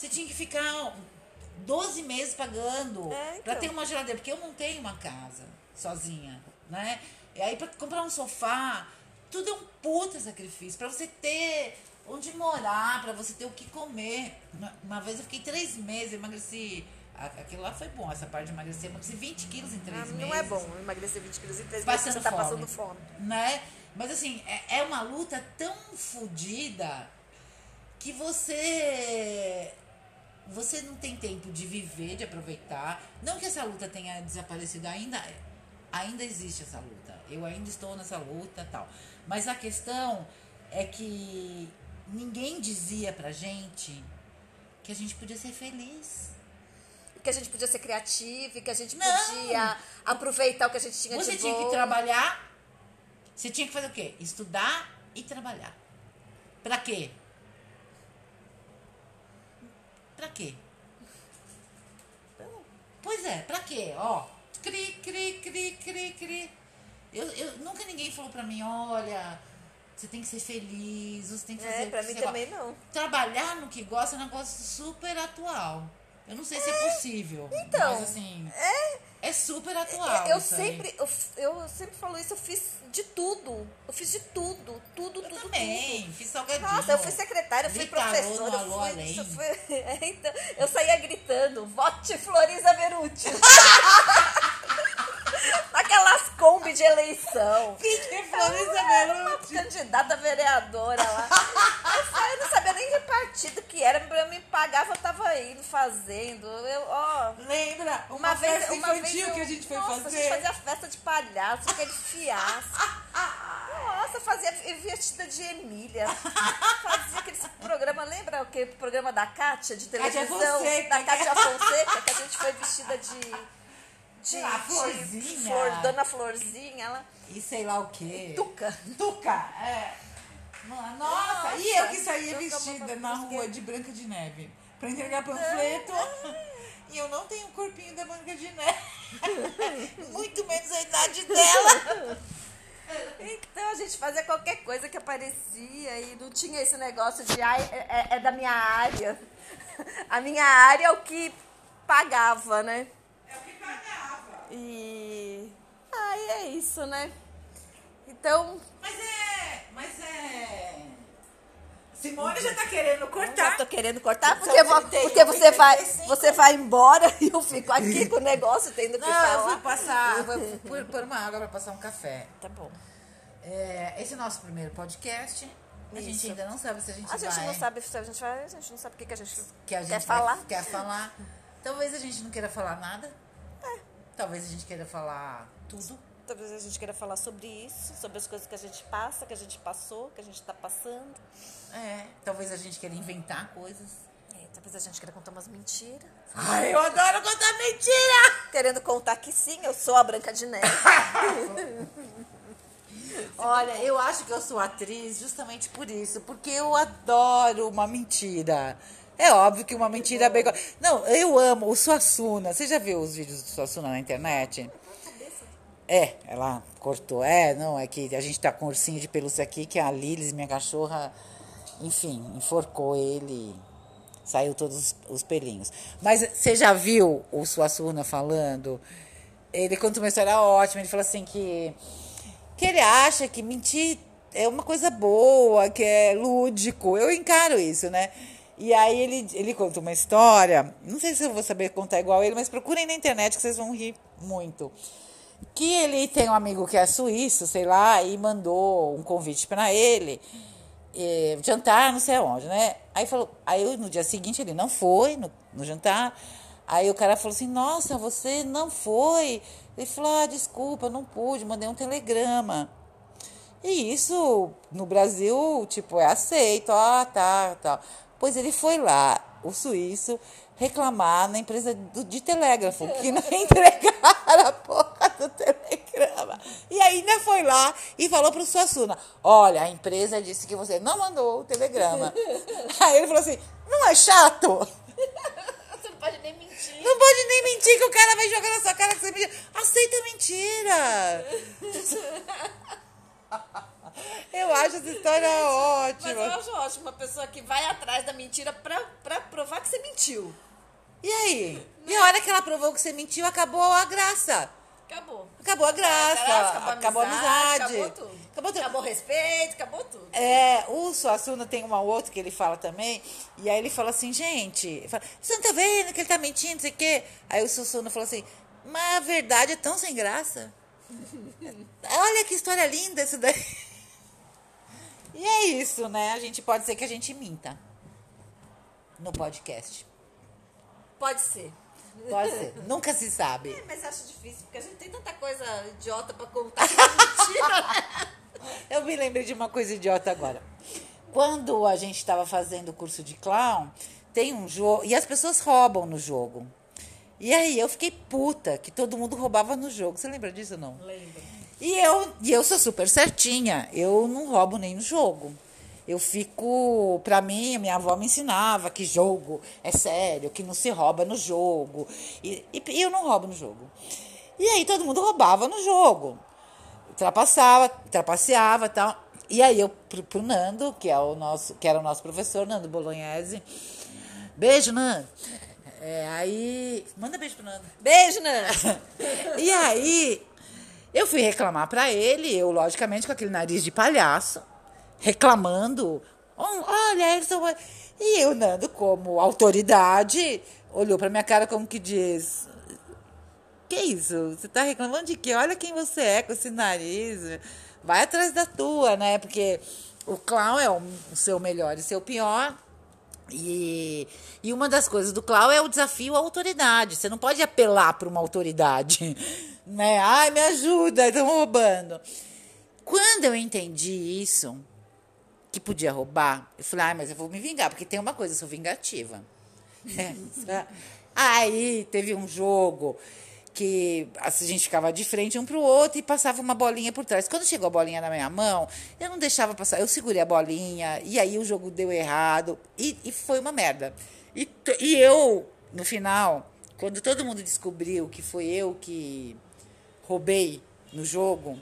você tinha que ficar 12 meses pagando É, então. pra ter uma geladeira, porque eu não tenho uma casa sozinha, né? E aí pra comprar um sofá, tudo é um puta sacrifício. Pra você ter onde morar, pra você ter o que comer. Uma, uma vez eu fiquei três meses, eu emagreci. Aquilo lá foi bom, essa parte de emagrecer. Eu emagreci 20 quilos em três Ah, meses não é bom emagrecer 20 quilos em 3 meses, você tá fome. passando fome. Né? Mas assim, é, é uma luta tão fodida que você. Você não tem tempo de viver, de aproveitar. Não que essa luta tenha desaparecido, ainda, ainda existe essa luta. Eu ainda estou nessa luta tal. Mas a questão é que ninguém dizia pra gente que a gente podia ser feliz. Que a gente podia ser criativa, e que a gente Não. podia aproveitar o que a gente tinha Você de tinha bom. que trabalhar. Você tinha que fazer o quê? Estudar e trabalhar. Pra quê? Pra quê? Pois é, pra quê? Ó, cri, cri, cri, cri, cri. Eu, eu, nunca ninguém falou pra mim, olha, você tem que ser feliz, você tem que fazer É, pra mim também gosta. não. Trabalhar no que gosta é um negócio super atual. Eu não sei se é possível. Então, mas assim, é, super atual. Eu sempre, eu, eu sempre falo isso, eu fiz de tudo. Eu fiz de tudo, tudo, Eu tudo, também, tudo. fiz salgadinho. Nossa, eu fui secretária, eu fui professora, eu fui, Além. eu fui- *laughs* é, então, eu saía gritando, vote Floriza Beruti. *laughs* Naquelas Kombi de eleição. Quem que é Floresta Belucci? Candidata vereadora lá. Eu, não sabia nem que partido que era, pra me pagava, eu tava indo, fazendo. Eu, ó, Lembra? Uma, uma vez, festa uma infantil vez eu- que a gente foi nossa, fazer. a gente fazia festa de palhaço, aquele fiasco. Nossa, fazia vestida de Emília. Fazia aquele programa, lembra aquele programa da Kátia de televisão? Fonseca, da que- Kátia Fonseca, que a gente foi vestida de. De, lá, de Florzinha. Flor, Dona Florzinha, ela. E sei lá o quê. Tuca. Tuca, é. Nossa, Nossa, e eu que saía vestida na rua de Branca de Neve pra entregar panfleto. E eu não tenho o corpinho da Branca de Neve. *laughs* Muito menos a idade dela. Então a gente fazia qualquer coisa que aparecia e não tinha esse negócio de ai, é, é- é da minha área. A minha área é o que pagava, né? É o que pagava. E aí é isso, né? Então, Mas é. Mas é. Simone já tá querendo já cortar. tô querendo cortar porque, vo- 31, porque você, vai, 35. você vai embora *laughs* e eu fico aqui com o negócio tendo que Não, eu falar. fui passar. Vou pôr uma água pra passar um café. Tá bom. É, esse é o nosso primeiro podcast. A gente Isso. ainda não sabe se a gente A gente vai. não sabe se a gente vai, a gente não sabe o que, que a gente, que a gente quer falar. quer falar. Talvez a gente não queira falar nada. Talvez a gente queira falar tudo. Talvez a gente queira falar sobre isso, sobre as coisas que a gente passa, que a gente passou, que a gente tá passando. É, talvez a gente queira inventar coisas. É, talvez a gente queira contar umas mentiras. Ai, eu adoro contar mentira! Querendo contar que sim, eu sou a Branca de Neve. *laughs* Olha, eu acho que eu sou atriz justamente por isso, porque eu adoro uma mentira. É óbvio que uma mentira é bem. Não, eu amo o Suassuna. Você já viu os vídeos do Suassuna na internet? É, ela cortou. É, não, é que a gente tá com um ursinho de pelúcia aqui, que a Lilis, minha cachorra, enfim, enforcou ele. Saiu todos os, os pelinhos. Mas você já viu o Suassuna falando? Ele conta uma história ótima. Ele fala assim que, que ele acha que mentir é uma coisa boa, que é lúdico. Eu encaro isso, né? E aí ele, ele conta uma história. Não sei se eu vou saber contar igual ele, mas procurem na internet que vocês vão rir muito que ele tem um amigo que é suíço, sei lá, e mandou um convite para ele eh, jantar, não sei aonde, né? Aí falou, aí no dia seguinte ele não foi no, no jantar. Aí o cara falou assim: "Nossa, você não foi?" Ele falou: "Ah, desculpa, não pude, mandei um telegrama." E isso no Brasil, tipo, é aceito, ah, tá, tal. Pois ele foi lá, o suíço, reclamar na empresa do- de telégrafo, que não *laughs* entregaram a porra do telegrama. E ainda foi lá e falou pro Suassuna, olha, a empresa disse que você não mandou o telegrama. *laughs* Aí ele falou assim, não é chato? *laughs* Você não pode nem mentir. Não pode nem mentir que o cara vai jogar na sua cara que você mentiu. Aceita mentira. Eu acho essa história Mas eu ótima. acho ótimo uma pessoa que vai atrás da mentira pra, pra provar que você mentiu. E aí? E a hora que ela provou que você mentiu, acabou a graça. Acabou. Acabou a graça. acabou a amizade, acabou tudo. Acabou tudo. Acabou o respeito, acabou tudo. É, o Suassuna tem uma outra que ele fala também, e aí ele fala assim, gente, fala, você não tá vendo que ele tá mentindo, não sei o quê? Aí o Suassuna falou assim, mas a verdade é tão sem graça. *laughs* Olha que história linda isso daí. E é isso, né? A gente pode ser que a gente minta no podcast. Pode ser. Pode ser. Nunca se sabe. É, mas acho difícil, porque a gente tem tanta coisa idiota pra contar que é mentira? *laughs* Eu me lembrei de uma coisa idiota agora. Quando a gente estava fazendo o curso de clown, tem um jogo. E as pessoas roubam no jogo. E aí eu fiquei puta que todo mundo roubava no jogo. Você lembra disso ou não? Lembro. E eu, e eu sou super certinha. Eu não roubo nem no jogo. Eu fico. Pra mim, minha avó me ensinava que jogo é sério, que não se rouba no jogo. E, e, e eu não roubo no jogo. E aí todo mundo roubava no jogo. trapaceava, trapaceava e tal. E aí eu pro, pro Nando, que é o nosso, que era o nosso professor, Nando Bolognese. Beijo, Nando. É, aí. Manda beijo pro Nando. Beijo, Nando! *laughs* E aí, eu fui reclamar pra ele, eu, logicamente, com aquele nariz de palhaço, reclamando. "Oh, Olha, Edson. E o Nando, como autoridade, olhou pra minha cara como que diz: Que isso? Você tá reclamando de quê? Olha quem você é com esse nariz. Vai atrás da tua, né? Porque o clown é o o seu melhor e seu pior. E, e uma das coisas do clown é o desafio à autoridade. Você não pode apelar para uma autoridade, *laughs* né? Ai, me ajuda, estão roubando. Quando eu entendi isso, que podia roubar, eu falei, ai, mas eu vou me vingar, porque tem uma coisa, eu sou vingativa. *laughs* Aí teve um jogo que a gente ficava de frente um pro outro e passava uma bolinha por trás. Quando chegou a bolinha na minha mão, eu não deixava passar, eu segurei a bolinha e aí o jogo deu errado e, e foi uma merda. E, e eu, no final, quando todo mundo descobriu que foi eu que roubei no jogo,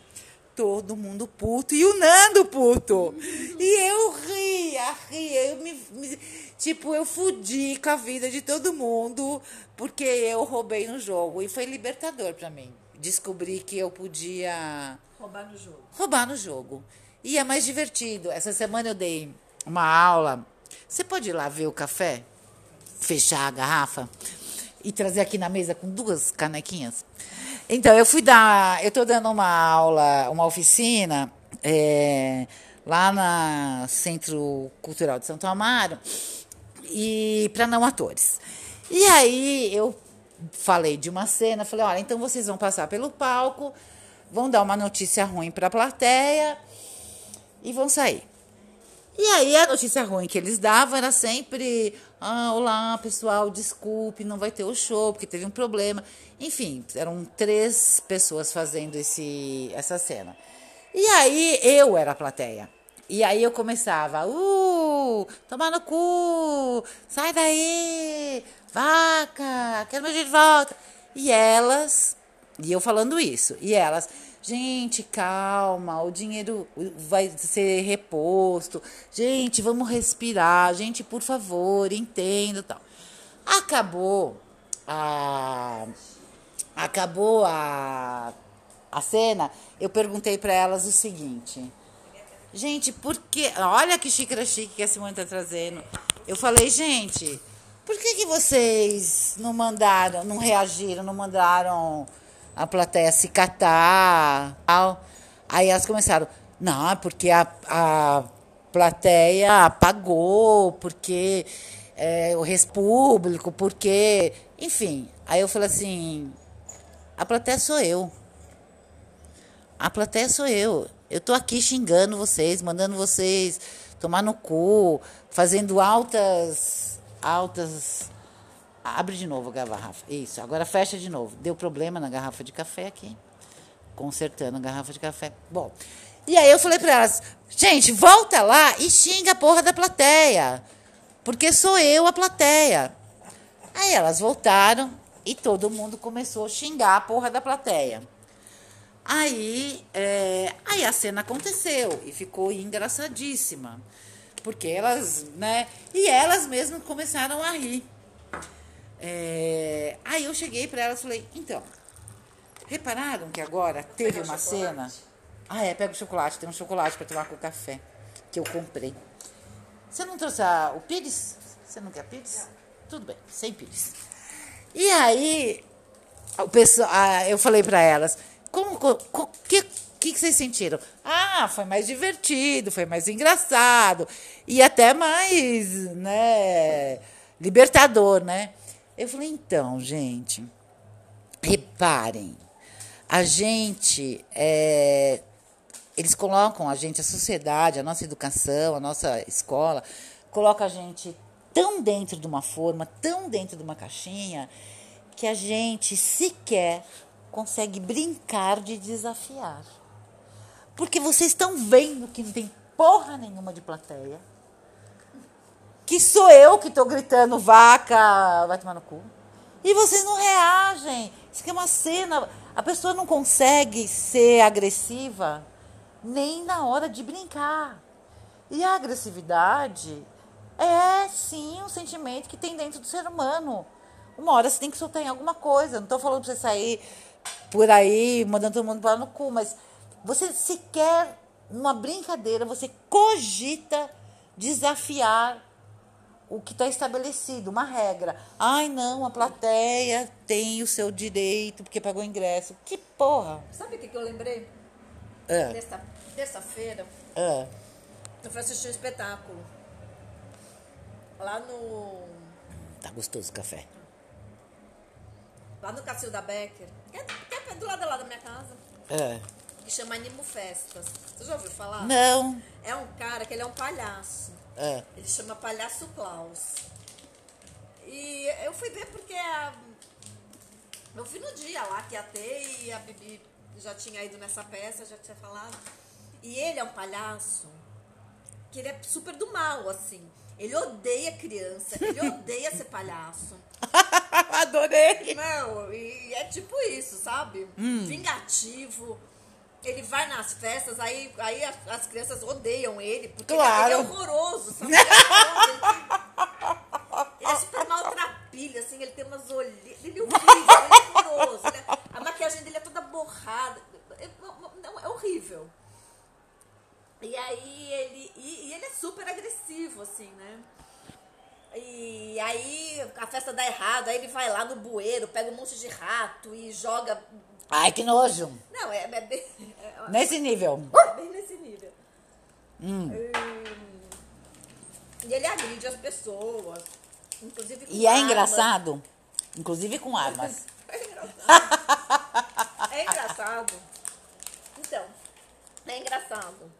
todo mundo puto e o Nando puto. E eu ria, ria, eu me, me- tipo, eu fudi com a vida de todo mundo porque eu roubei no jogo e foi libertador pra mim. Descobri que eu podia Roubar no jogo. roubar no jogo. E é mais divertido. Essa semana eu dei uma aula. Você pode ir lá ver o café? Fechar a garrafa e trazer aqui na mesa com duas canequinhas? Então, eu fui dar. Eu estou dando uma aula, uma oficina é, lá na Centro Cultural de Santo Amaro e para não atores. E aí eu falei de uma cena, falei, olha, então vocês vão passar pelo palco, vão dar uma notícia ruim para a plateia e vão sair. E aí a notícia ruim que eles davam era sempre, ah, olá pessoal, desculpe, não vai ter o show porque teve um problema. Enfim, eram três pessoas fazendo esse, essa cena. E aí eu era a plateia. E aí eu começava, uh, tomar no cu, sai daí, vaca, quero meu dinheiro de volta. E elas, e eu falando isso, e elas, gente, calma, o dinheiro vai ser reposto, gente, vamos respirar, gente, por favor, entenda tal. Acabou a acabou a, a cena, eu perguntei para elas o seguinte: Gente, por que. Olha que xícara chique que a Simone tá trazendo. Eu falei, gente, por que, que vocês não mandaram, não reagiram, não mandaram a plateia se catar? Tal? Aí elas começaram, não, é porque a, a plateia pagou, porque é, o res público, porque. Enfim. Aí eu falei assim, a plateia sou eu. A plateia sou eu. Eu tô aqui xingando vocês, mandando vocês tomar no cu, fazendo altas. altas. Abre de novo a garrafa. Isso, agora fecha de novo. Deu problema na garrafa de café aqui. Consertando a garrafa de café. Bom. E aí eu falei pra elas, gente, volta lá e xinga a porra da plateia. Porque sou eu a plateia. Aí elas voltaram e todo mundo começou a xingar a porra da plateia. Aí, é, aí a cena aconteceu e ficou engraçadíssima. Porque elas, né? E elas mesmas começaram a rir. É, aí eu cheguei para elas e falei, então, repararam que agora teve uma cena? Ah, é, pega o chocolate, tem um chocolate para tomar com o café que eu comprei. Você não trouxe a- o pires? Você não quer pires? Tudo bem, sem pires. E aí, o pessoal, eu falei para elas, como, o que, que, que vocês sentiram? Ah, foi mais divertido, foi mais engraçado e até mais, né, libertador, né? Eu falei, então, gente, reparem, a gente, é, eles colocam a gente, a sociedade, a nossa educação, a nossa escola, coloca a gente tão dentro de uma forma, tão dentro de uma caixinha, que a gente sequer consegue brincar de desafiar. Porque vocês estão vendo que não tem porra nenhuma de plateia. Que sou eu que estou gritando vaca, vai tomar no cu. E vocês não reagem. Isso aqui é uma cena. A pessoa não consegue ser agressiva nem na hora de brincar. E a agressividade é sim um sentimento que tem dentro do ser humano. Uma hora você tem que soltar em alguma coisa. Não estou falando para você sair por aí mandando todo mundo para no cu, mas você sequer, numa brincadeira, você cogita desafiar o que está estabelecido, uma regra. Ai, não, a plateia tem o seu direito porque pagou ingresso. Que porra! Sabe o que, que eu lembrei? É, Terça- Terça-feira, é. eu fui assistir um espetáculo. Lá no. Tá gostoso o café. Lá no Cacilda Becker. Que é, que é do lado lá da minha casa. É. Que chama Animo Festas. Você já ouviu falar? Não. É um cara que ele é um palhaço. É. Ele chama Palhaço Klaus. E eu fui ver porque a- eu fui no dia lá que ia ter e a Bibi já tinha ido nessa peça, já tinha falado. E ele é um palhaço que ele é super do mal, assim. Ele odeia criança, ele *laughs* odeia ser palhaço. *laughs* Adorei. Não, e é tipo isso, sabe? Vingativo. Ele vai nas festas, aí, aí as, as crianças odeiam ele, porque ele- Claro. ele é horroroso, sabe? Ele é, ele é super maltrapilho, assim, ele tem umas olheiras. Ele é horrível, ele é horroroso. é- a maquiagem dele é toda borrada. É, não, é horrível. E aí ele. E, e ele é super agressivo, assim, né? E aí a festa dá errado, aí ele vai lá no bueiro, pega um monte de rato e joga. Ai, que nojo. Não, é, é bem, é- Nesse nível. é bem nesse nível. Hum. E ele agride as pessoas. Inclusive com E é armas. engraçado, inclusive com armas. *laughs* É engraçado. é engraçado. Então, é engraçado.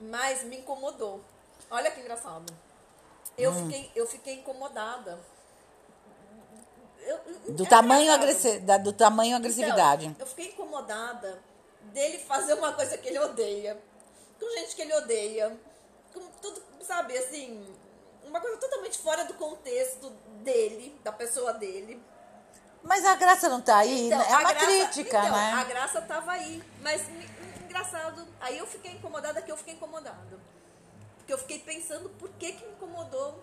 Mas me incomodou. Olha que engraçado. Eu, Hum. fiquei, eu fiquei incomodada. Eu- Do é tamanho, agressi da- do tamanho agressividade. Então, eu fiquei incomodada dele fazer uma coisa que ele odeia. Com gente que ele odeia. Com tudo, sabe, assim. Uma coisa totalmente fora do contexto dele, da pessoa dele. Mas a graça não tá aí. Então, é uma graça- crítica, então, né? A graça tava aí. Mas engraçado. Aí eu fiquei incomodada que eu fiquei incomodada. Porque eu fiquei pensando por que que me incomodou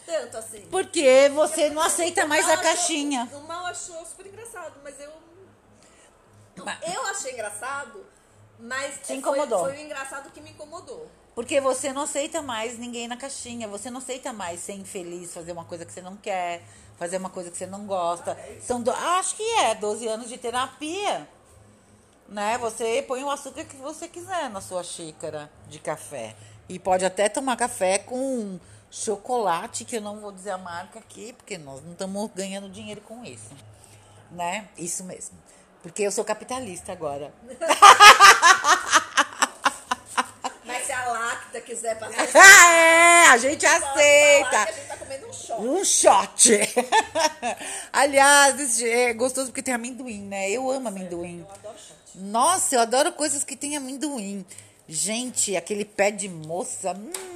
tanto assim. Porque você não aceita mais a caixinha. Achou, o mal achou super engraçado, mas eu. Eu achei engraçado, mas Te foi- incomodou. Foi, o engraçado que me incomodou. Porque você não aceita mais ninguém na caixinha. Você não aceita mais ser infeliz, fazer uma coisa que você não quer, fazer uma coisa que você não gosta. São do... Acho que é 12 anos de terapia. Né? Você põe o açúcar que você quiser na sua xícara de café. E pode até tomar café com chocolate, que eu não vou dizer a marca aqui, porque nós não estamos ganhando dinheiro com isso. Né? Isso mesmo. Porque eu sou capitalista agora. *laughs* Mas se a Lacta quiser passar. *laughs* Ah, é! A gente aceita. a gente tá comendo um shot. Um shot. *laughs* Aliás, é gostoso porque tem amendoim, né? Eu amo amendoim. Eu adoro shot. Nossa, eu adoro coisas que tem amendoim. Gente, aquele pé de moça. hum.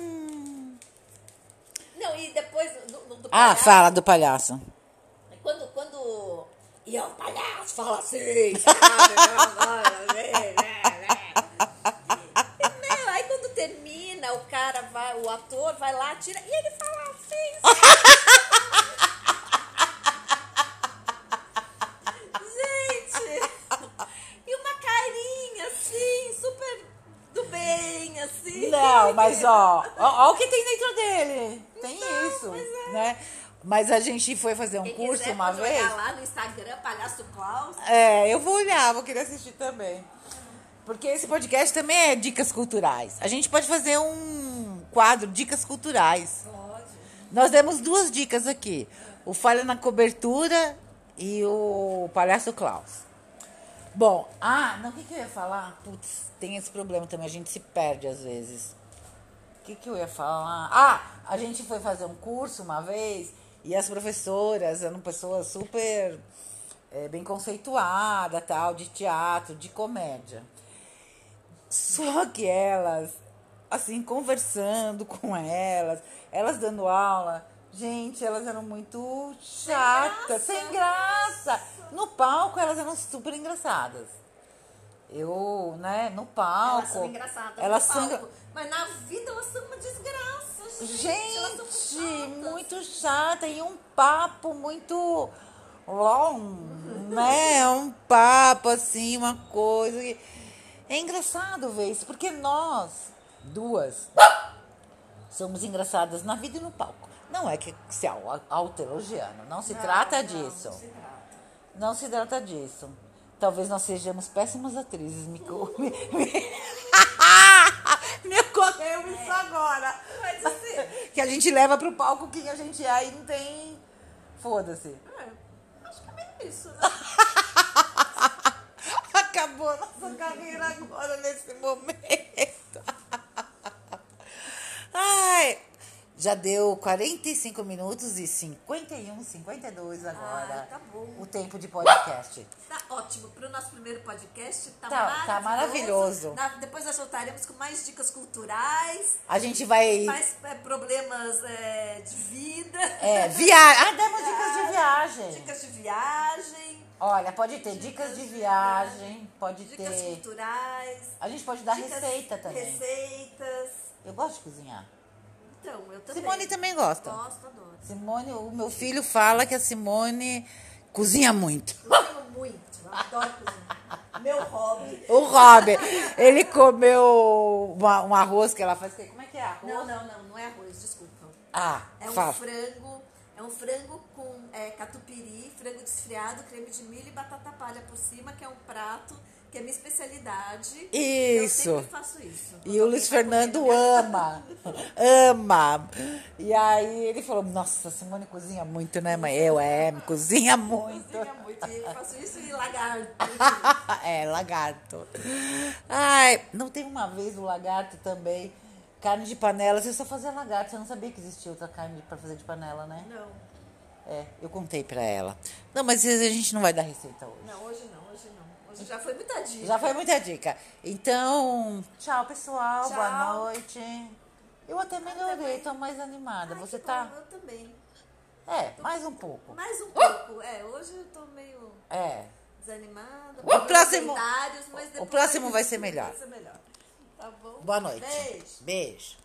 Não, e depois do, do, do Ah, palhaço, fala do palhaço. Quando, quando. E o palhaço fala assim, meu, aí quando termina, o cara vai, o ator vai lá, tira. E ele fala assim. Gente! E uma carinha assim, super do bem, assim. Não, mas ó, ó, ó o que tem dentro dele. Tem Então, isso, é. né? Mas a gente foi fazer um Quem curso quiser uma vez. olhar lá no Instagram, Palhaço Klaus. É, eu vou olhar, vou querer assistir também. Porque esse podcast também é dicas culturais. A gente pode fazer um quadro Dicas Culturais. Pode. Nós demos duas dicas aqui: o Falha na Cobertura e o Palhaço Klaus. Bom, ah, não, o que, que eu ia falar? Putz, tem esse problema também, a gente se perde às vezes. O que, que eu ia falar? Ah, a gente foi fazer um curso uma vez e as professoras eram pessoas super eh, bem conceituadas, tal, de teatro, de comédia. Só que elas, assim, conversando *laughs* com elas, elas dando aula, gente, elas eram muito chatas, sem graça. graça. No palco elas eram super engraçadas. Eu, né, no palco. Elas são engraçadas Elas no são palco, Mas na vida elas são uma desgraça, gente. Gente, muito chata e um papo muito long, né? Um papo assim, uma coisa. É engraçado ver isso, porque nós duas somos engraçadas na vida e no palco. Não é que se au- autoelogiando, não se Não, trata não, disso. não se trata. Não se trata disso. Talvez nós sejamos péssimas atrizes. Me, *laughs* me, me... me ocorreu isso agora. Mas assim, *laughs* Que a gente leva pro palco quem a gente é e não tem. Foda-se. é, acho que é meio isso, né? *laughs* Acabou a nossa carreira agora nesse momento. Ai, já deu 45 minutos e 51, 52 agora. Ai, tá bom. O tempo de podcast. Tá ótimo. Para o nosso primeiro podcast, tá, Tá- tá maravilhoso. Na- depois nós voltaremos com mais dicas culturais, A gente vai. mais é, problemas é, de vida, É, viagem. *laughs* Ah, demos dicas de viagem. dicas de viagem, Olha, pode ter dicas de viagem, pode dicas ter. culturais. A gente pode dar dicas- receita também. Receitas. Eu gosto de cozinhar. Então, eu também. Simone também gosta. Gosto, adoro. Simone, o meu filho fala que a Simone cozinha muito. *laughs* Cozinho muito, eu adoro cozinhar. Meu hobby. O Robert, ele comeu uma- um arroz que ela faz. Como é que é arroz? Não, não, não, não é arroz, desculpa. Ah, É um fala. frango, é um frango com é, catupiry, frango desfiado, creme de milho e batata palha por cima, que é um prato que é minha especialidade. Isso. Eu sempre faço isso. E o Luiz Fernando comer, ama, *laughs* ama. E aí ele falou, nossa, a Simone cozinha muito, né, mãe? Eu, é, cozinha muito. Cozinha muito. E eu faço isso e lagarto. *laughs* é, lagarto. Ai, não tem uma vez o lagarto também, carne de panela, você só fazia lagarto, você não sabia que existia outra carne pra fazer de panela, né? Não, É, eu contei pra ela. Não, mas a gente não vai dar receita hoje. não, hoje não, já foi muita dica. Já foi muita dica. Então, tchau, pessoal. Tchau. Boa noite. Eu até melhorei, tô mais animada. Ai, Você tá? bom, Eu também. É, mais um pouco. Mais um pouco. É, hoje eu tô meio É. desanimada. O próximo- o próximo vai ser melhor. Vai ser melhor. Tá bom? Boa noite. Beijo. Beijo.